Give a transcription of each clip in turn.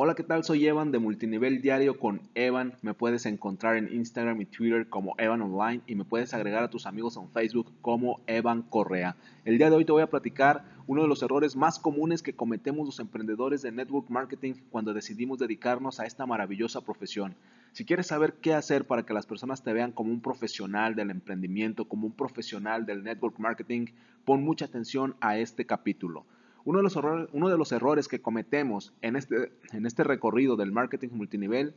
Hola, ¿qué tal? Soy Evan de Multinivel Diario con Evan. Me puedes encontrar en Instagram y Twitter como Evan Online y me puedes agregar a tus amigos en Facebook como Evan Correa. El día de hoy te voy a platicar uno de los errores más comunes que cometemos los emprendedores de network marketing cuando decidimos dedicarnos a esta maravillosa profesión. Si quieres saber qué hacer para que las personas te vean como un profesional del emprendimiento, como un profesional del network marketing, pon mucha atención a este capítulo. Uno de los, errores, que cometemos en este, en este recorrido del marketing multinivel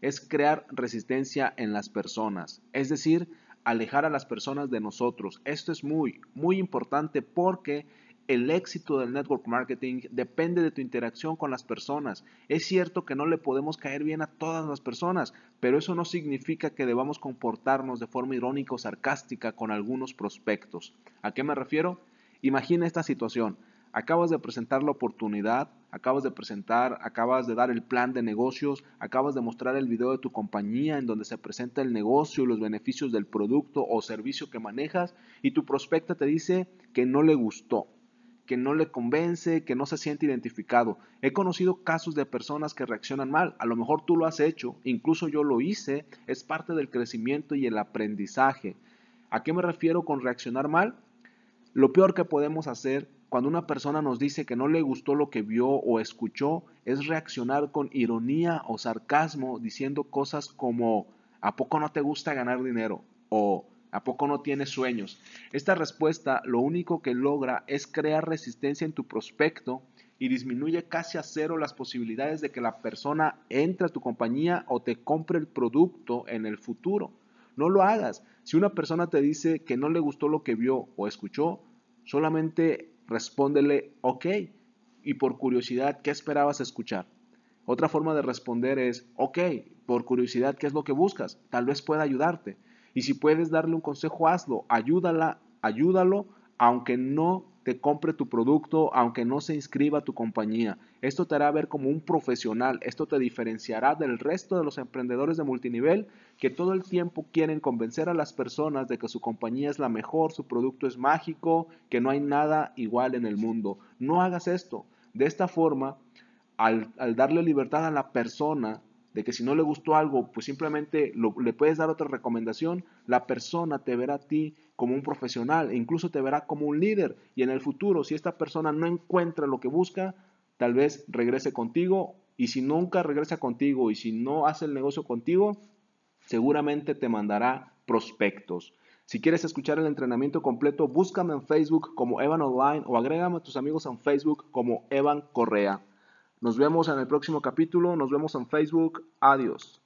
es crear resistencia en las personas, es decir, alejar a las personas de nosotros. Esto es muy, muy importante porque el éxito del network marketing depende de tu interacción con las personas. Es cierto que no le podemos caer bien a todas las personas, pero eso no significa que debamos comportarnos de forma irónica o sarcástica con algunos prospectos. ¿A qué me refiero? Imagina esta situación acabas de presentar la oportunidad, acabas de presentar, acabas de dar el plan de negocios, acabas de mostrar el video de tu compañía en donde se presenta el negocio y los beneficios del producto o servicio que manejas y tu prospecto te dice que no le gustó, que no le convence, que no se siente identificado. He conocido casos de personas que reaccionan mal, a lo mejor tú lo has hecho, incluso yo lo hice, es parte del crecimiento y el aprendizaje. ¿A qué me refiero con reaccionar mal? Lo peor que podemos hacer cuando una persona nos dice que no le gustó lo que vio o escuchó, es reaccionar con ironía o sarcasmo diciendo cosas como ¿a poco no te gusta ganar dinero? o ¿a poco no tienes sueños? Esta respuesta lo único que logra es crear resistencia en tu prospecto y disminuye casi a cero las posibilidades de que la persona entre a tu compañía o te compre el producto en el futuro. No lo hagas. Si una persona te dice que no le gustó lo que vio o escuchó, solamente respóndele ok y por curiosidad, ¿qué esperabas escuchar? Otra forma de responder es, ok, por curiosidad, ¿qué es lo que buscas? Tal vez pueda ayudarte. Y si puedes darle un consejo, hazlo. Ayúdala, ayúdalo, aunque no te compre tu producto, aunque no se inscriba a tu compañía. Esto te hará ver como un profesional, esto te diferenciará del resto de los emprendedores de multinivel que todo el tiempo quieren convencer a las personas de que su compañía es la mejor, su producto es mágico, que no hay nada igual en el mundo. No hagas esto. De esta forma, al, darle libertad a la persona de que si no le gustó algo, pues simplemente le puedes dar otra recomendación, la persona te verá a ti como un profesional e incluso te verá como un líder. Y en el futuro, si esta persona no encuentra lo que busca, tal vez regrese contigo. Y si nunca regresa contigo y si no hace el negocio contigo, seguramente te mandará prospectos. Si quieres escuchar el entrenamiento completo, búscame en Facebook como Evan Online o agrégame a tus amigos en Facebook como Evan Correa. Nos vemos en el próximo capítulo, nos vemos en Facebook. Adiós.